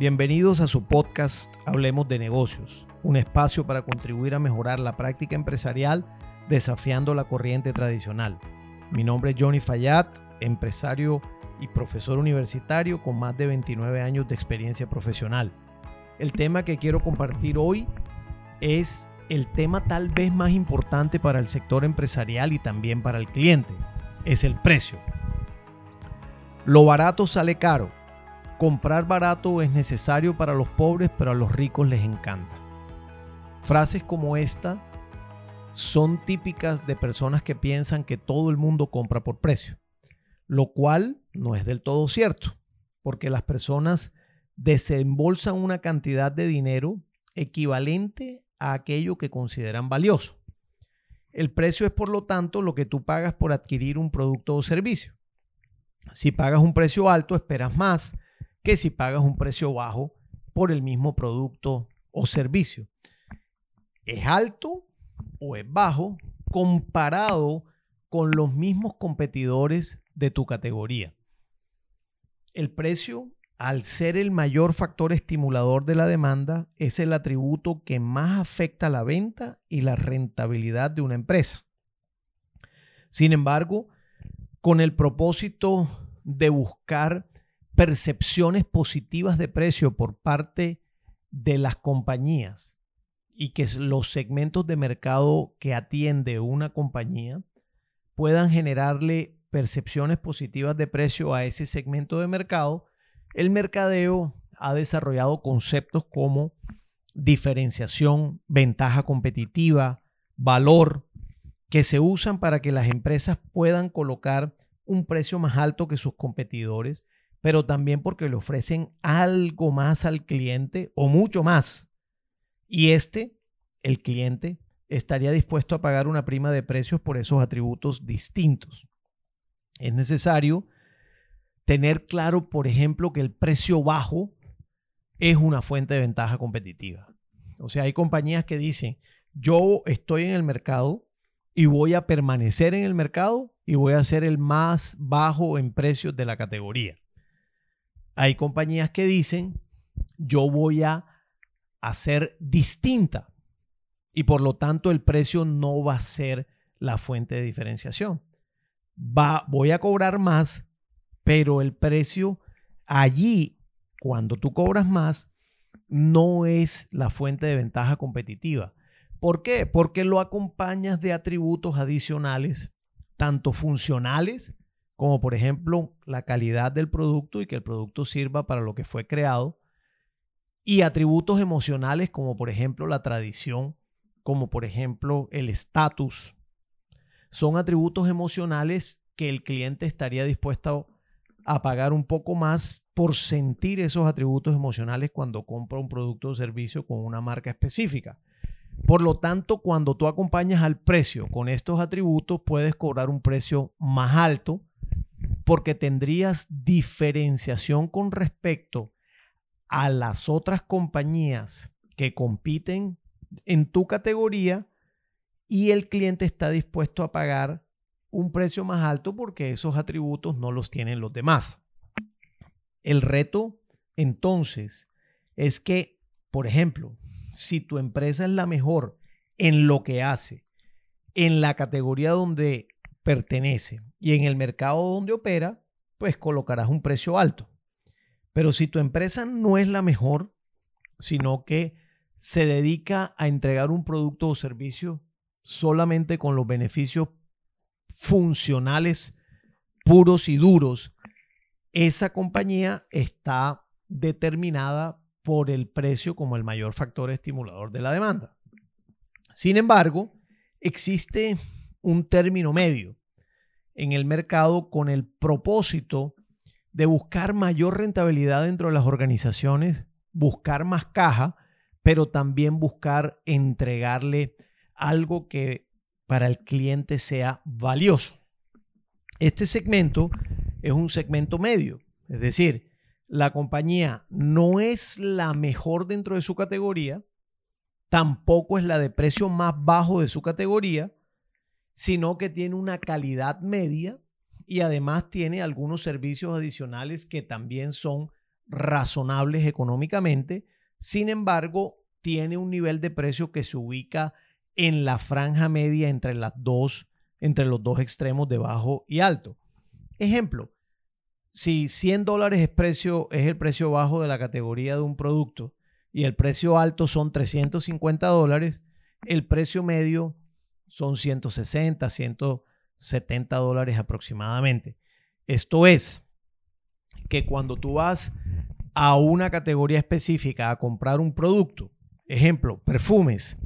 Bienvenidos a su podcast Hablemos de negocios, un espacio para contribuir a mejorar la práctica empresarial desafiando la corriente tradicional. Mi nombre es Johnny Fayad, empresario y profesor universitario con más de 29 años de experiencia profesional. El tema que quiero compartir hoy es el tema tal vez más importante para el sector empresarial y también para el cliente. Es el precio. Lo barato sale caro comprar barato es necesario para los pobres, pero a los ricos les encanta. Frases como esta son típicas de personas que piensan que todo el mundo compra por precio, lo cual no es del todo cierto, porque las personas desembolsan una cantidad de dinero equivalente a aquello que consideran valioso. El precio es, por lo tanto, lo que tú pagas por adquirir un producto o servicio. Si pagas un precio alto, esperas más que si pagas un precio bajo por el mismo producto o servicio. ¿Es alto o es bajo comparado con los mismos competidores de tu categoría? El precio, al ser el mayor factor estimulador de la demanda, es el atributo que más afecta la venta y la rentabilidad de una empresa. Sin embargo, con el propósito de buscar percepciones positivas de precio por parte de las compañías y que los segmentos de mercado que atiende una compañía puedan generarle percepciones positivas de precio a ese segmento de mercado, el mercadeo ha desarrollado conceptos como diferenciación, ventaja competitiva, valor, que se usan para que las empresas puedan colocar un precio más alto que sus competidores pero también porque le ofrecen algo más al cliente o mucho más. Y este, el cliente, estaría dispuesto a pagar una prima de precios por esos atributos distintos. Es necesario tener claro, por ejemplo, que el precio bajo es una fuente de ventaja competitiva. O sea, hay compañías que dicen, yo estoy en el mercado y voy a permanecer en el mercado y voy a ser el más bajo en precios de la categoría. Hay compañías que dicen, yo voy a hacer distinta y por lo tanto el precio no va a ser la fuente de diferenciación. Va, voy a cobrar más, pero el precio allí, cuando tú cobras más, no es la fuente de ventaja competitiva. ¿Por qué? Porque lo acompañas de atributos adicionales, tanto funcionales como por ejemplo la calidad del producto y que el producto sirva para lo que fue creado, y atributos emocionales como por ejemplo la tradición, como por ejemplo el estatus. Son atributos emocionales que el cliente estaría dispuesto a pagar un poco más por sentir esos atributos emocionales cuando compra un producto o servicio con una marca específica. Por lo tanto, cuando tú acompañas al precio con estos atributos, puedes cobrar un precio más alto porque tendrías diferenciación con respecto a las otras compañías que compiten en tu categoría y el cliente está dispuesto a pagar un precio más alto porque esos atributos no los tienen los demás. El reto entonces es que, por ejemplo, si tu empresa es la mejor en lo que hace, en la categoría donde pertenece y en el mercado donde opera, pues colocarás un precio alto. Pero si tu empresa no es la mejor, sino que se dedica a entregar un producto o servicio solamente con los beneficios funcionales puros y duros, esa compañía está determinada por el precio como el mayor factor estimulador de la demanda. Sin embargo, existe un término medio en el mercado con el propósito de buscar mayor rentabilidad dentro de las organizaciones, buscar más caja, pero también buscar entregarle algo que para el cliente sea valioso. Este segmento es un segmento medio, es decir, la compañía no es la mejor dentro de su categoría, tampoco es la de precio más bajo de su categoría, sino que tiene una calidad media y además tiene algunos servicios adicionales que también son razonables económicamente, sin embargo, tiene un nivel de precio que se ubica en la franja media entre las dos, entre los dos extremos de bajo y alto. Ejemplo, si 100 dólares es, precio, es el precio bajo de la categoría de un producto y el precio alto son 350 dólares, el precio medio son 160, 170 dólares aproximadamente. Esto es que cuando tú vas a una categoría específica a comprar un producto, ejemplo, perfumes,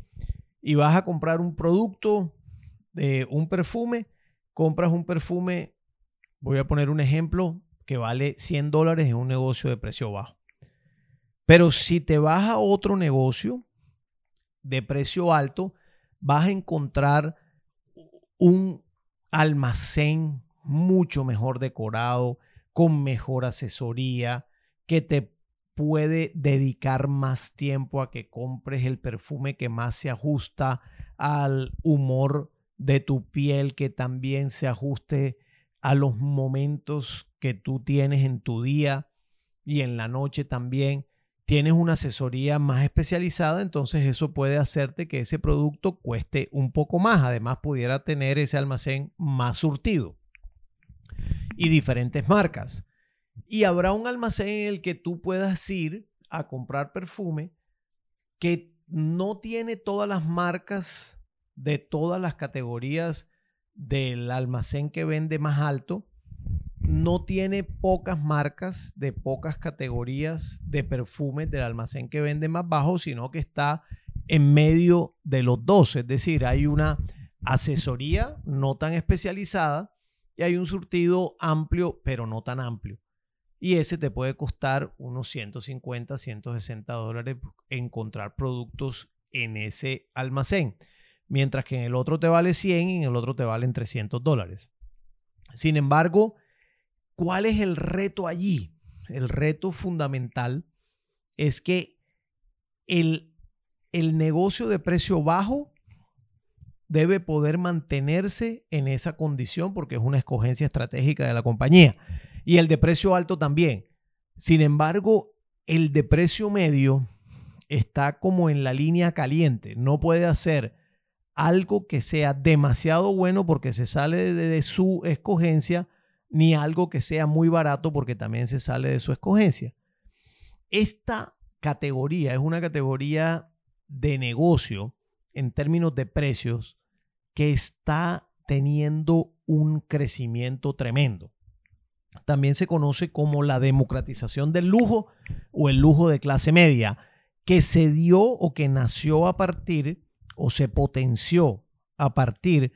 y vas a comprar un producto de un perfume, compras un perfume, voy a poner un ejemplo, que vale 100 dólares en un negocio de precio bajo. Pero si te vas a otro negocio de precio alto, vas a encontrar un almacén mucho mejor decorado, con mejor asesoría, que te puede dedicar más tiempo a que compres el perfume que más se ajusta al humor de tu piel, que también se ajuste a los momentos que tú tienes en tu día y en la noche también. Tienes una asesoría más especializada, entonces eso puede hacerte que ese producto cueste un poco más. Además, pudiera tener ese almacén más surtido y diferentes marcas. Y habrá un almacén en el que tú puedas ir a comprar perfume que no tiene todas las marcas de todas las categorías del almacén que vende más alto, no tiene pocas marcas de pocas categorías de perfumes del almacén que vende más bajo, sino que está en medio de los dos. Es decir, hay una asesoría no tan especializada y hay un surtido amplio, pero no tan amplio. Y ese te puede costar unos 150, 160 dólares encontrar productos en ese almacén. Mientras que en el otro te vale 100 y en el otro te valen 300 dólares. Sin embargo, ¿cuál es el reto allí? El reto fundamental es que el, el negocio de precio bajo debe poder mantenerse en esa condición porque es una escogencia estratégica de la compañía y el de precio alto también. Sin embargo, el de precio medio está como en la línea caliente. No puede hacer algo que sea demasiado bueno porque se sale de, su escogencia, ni algo que sea muy barato porque también se sale de su escogencia. Esta categoría es una categoría de negocio en términos de precios que está teniendo un crecimiento tremendo también se conoce como la democratización del lujo o el lujo de clase media, que se dio o que nació a partir o se potenció a partir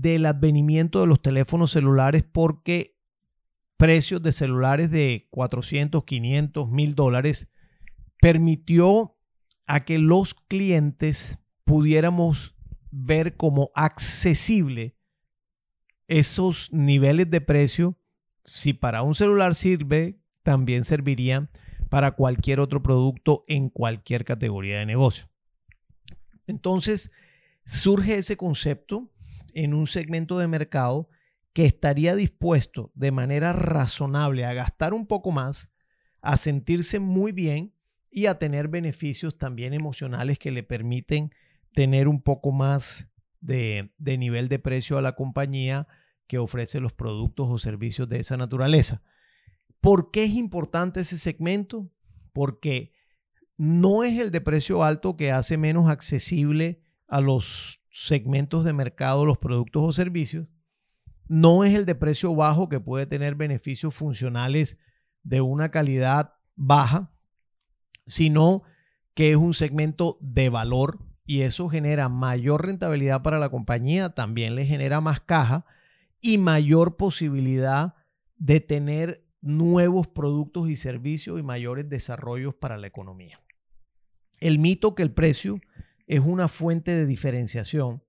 del advenimiento de los teléfonos celulares porque precios de celulares de 400, 500, 1000 dólares permitió a que los clientes pudiéramos ver como accesible esos niveles de precio si para un celular sirve, también serviría para cualquier otro producto en cualquier categoría de negocio. Entonces, surge ese concepto en un segmento de mercado que estaría dispuesto de manera razonable a gastar un poco más, a sentirse muy bien y a tener beneficios también emocionales que le permiten tener un poco más de, de nivel de precio a la compañía que ofrece los productos o servicios de esa naturaleza. ¿Por qué es importante ese segmento? Porque no es el de precio alto que hace menos accesible a los segmentos de mercado los productos o servicios. No es el de precio bajo que puede tener beneficios funcionales de una calidad baja, sino que es un segmento de valor y eso genera mayor rentabilidad para la compañía, también le genera más caja y mayor posibilidad de tener nuevos productos y servicios y mayores desarrollos para la economía. El mito que el precio es una fuente de diferenciación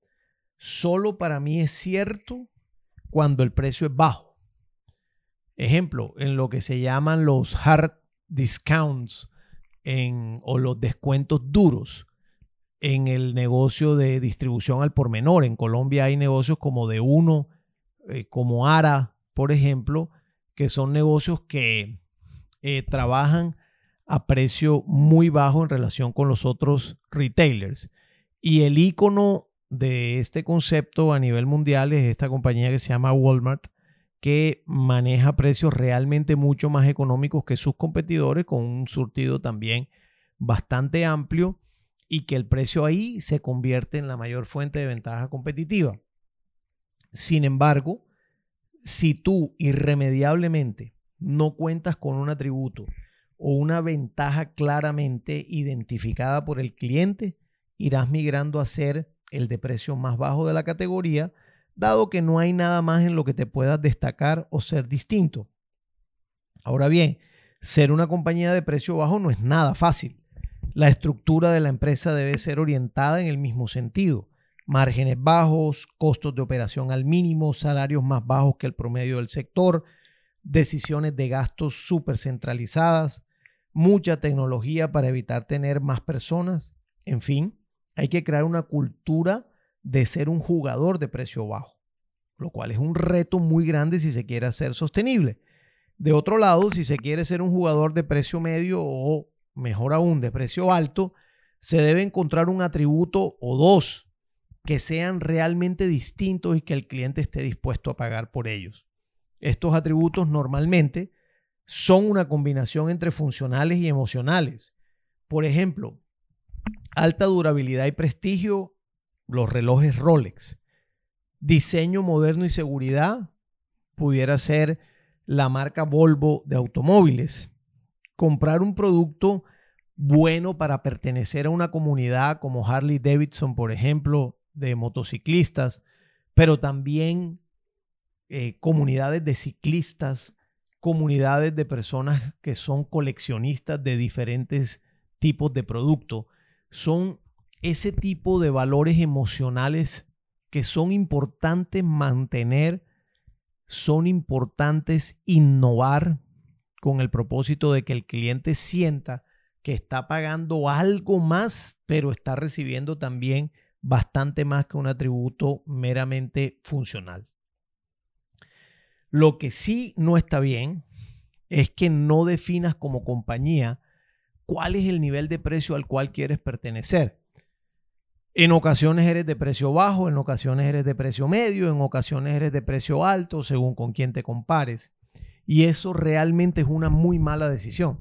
solo para mí es cierto cuando el precio es bajo. Ejemplo, en lo que se llaman los hard discounts o los descuentos duros en el negocio de distribución al por menor. En Colombia hay negocios como de uno eh, como ARA, por ejemplo, que son negocios que eh, trabajan a precio muy bajo en relación con los otros retailers. Y el icono de este concepto a nivel mundial es esta compañía que se llama Walmart, que maneja precios realmente mucho más económicos que sus competidores, con un surtido también bastante amplio y que el precio ahí se convierte en la mayor fuente de ventaja competitiva. Sin embargo, si tú irremediablemente no cuentas con un atributo o una ventaja claramente identificada por el cliente, irás migrando a ser el de precio más bajo de la categoría, dado que no hay nada más en lo que te puedas destacar o ser distinto. Ahora bien, ser una compañía de precio bajo no es nada fácil. La estructura de la empresa debe ser orientada en el mismo sentido. Márgenes bajos, costos de operación al mínimo, salarios más bajos que el promedio del sector, decisiones de gastos súper centralizadas, mucha tecnología para evitar tener más personas. En fin, hay que crear una cultura de ser un jugador de precio bajo, lo cual es un reto muy grande si se quiere hacer sostenible. De otro lado, si se quiere ser un jugador de precio medio o mejor aún de precio alto, se debe encontrar un atributo o dos que sean realmente distintos y que el cliente esté dispuesto a pagar por ellos. Estos atributos normalmente son una combinación entre funcionales y emocionales. Por ejemplo, alta durabilidad y prestigio, los relojes Rolex. Diseño moderno y seguridad, pudiera ser la marca Volvo de automóviles. Comprar un producto bueno para pertenecer a una comunidad como Harley Davidson, por ejemplo, de motociclistas, pero también eh, comunidades de ciclistas, comunidades de personas que son coleccionistas de diferentes tipos de productos. Son ese tipo de valores emocionales que son importantes mantener, son importantes innovar con el propósito de que el cliente sienta que está pagando algo más, pero está recibiendo también bastante más que un atributo meramente funcional. Lo que sí no está bien es que no definas como compañía cuál es el nivel de precio al cual quieres pertenecer. En ocasiones eres de precio bajo, en ocasiones eres de precio medio, en ocasiones eres de precio alto, según con quién te compares. Y eso realmente es una muy mala decisión.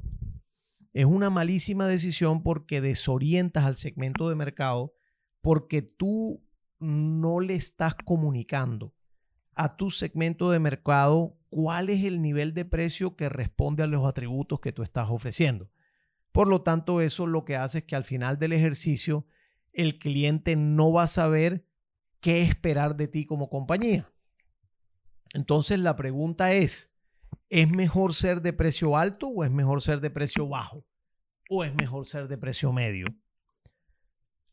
Es una malísima decisión porque desorientas al segmento de mercado porque tú no le estás comunicando a tu segmento de mercado cuál es el nivel de precio que responde a los atributos que tú estás ofreciendo. Por lo tanto, eso lo que hace es que al final del ejercicio el cliente no va a saber qué esperar de ti como compañía. Entonces la pregunta es, ¿es mejor ser de precio alto o es mejor ser de precio bajo? ¿O es mejor ser de precio medio?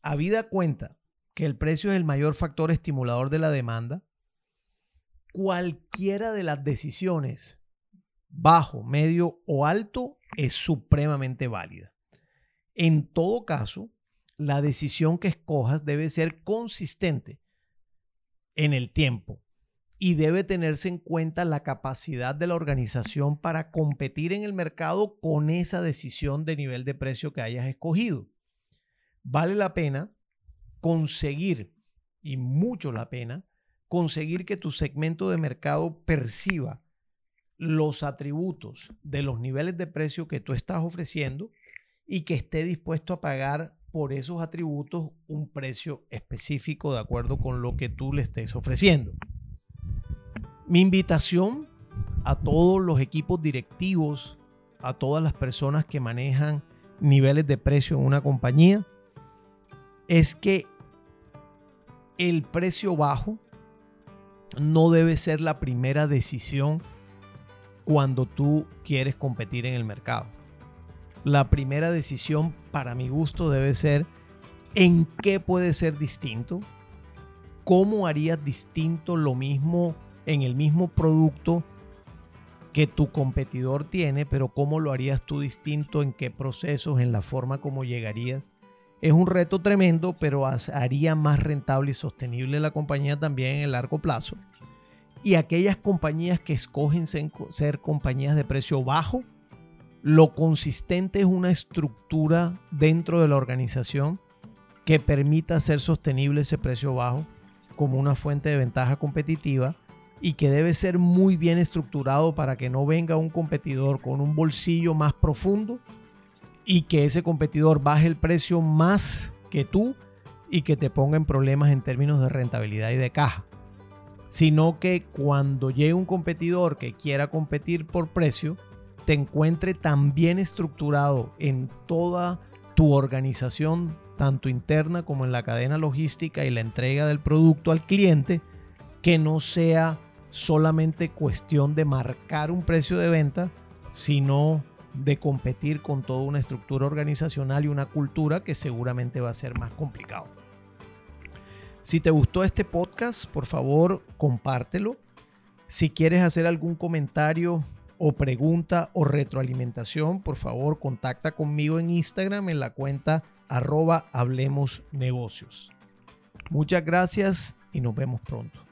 Habida cuenta que el precio es el mayor factor estimulador de la demanda, cualquiera de las decisiones, bajo, medio o alto, es supremamente válida. En todo caso, la decisión que escojas debe ser consistente en el tiempo y debe tenerse en cuenta la capacidad de la organización para competir en el mercado con esa decisión de nivel de precio que hayas escogido. Vale la pena conseguir, y mucho la pena, conseguir que tu segmento de mercado perciba los atributos de los niveles de precio que tú estás ofreciendo y que esté dispuesto a pagar por esos atributos un precio específico de acuerdo con lo que tú le estés ofreciendo. Mi invitación a todos los equipos directivos, a todas las personas que manejan niveles de precio en una compañía, es que el precio bajo no debe ser la primera decisión cuando tú quieres competir en el mercado. La primera decisión, para mi gusto, debe ser en qué puede ser distinto, cómo harías distinto lo mismo en el mismo producto que tu competidor tiene, pero cómo lo harías tú distinto, en qué procesos, en la forma como llegarías. Es un reto tremendo, pero haría más rentable y sostenible la compañía también en el largo plazo. Y aquellas compañías que escogen ser compañías de precio bajo, Lo consistente es una estructura dentro de la organización que permita hacer sostenible ese precio bajo como una fuente de ventaja competitiva y que debe ser muy bien estructurado para que no venga un competidor con un bolsillo más profundo y que ese competidor baje el precio más que tú y que te ponga en problemas en términos de rentabilidad y de caja. Sino que cuando llegue un competidor que quiera competir por precio, te encuentre tan bien estructurado en toda tu organización, tanto interna como en la cadena logística y la entrega del producto al cliente, que no sea solamente cuestión de marcar un precio de venta, sino de competir con toda una estructura organizacional y una cultura que seguramente va a ser más complicado. Si te gustó este podcast, por favor, compártelo. Si quieres hacer algún comentario o pregunta o retroalimentación, por favor, contacta conmigo en Instagram en la cuenta arroba Hablemos Negocios. Muchas gracias y nos vemos pronto.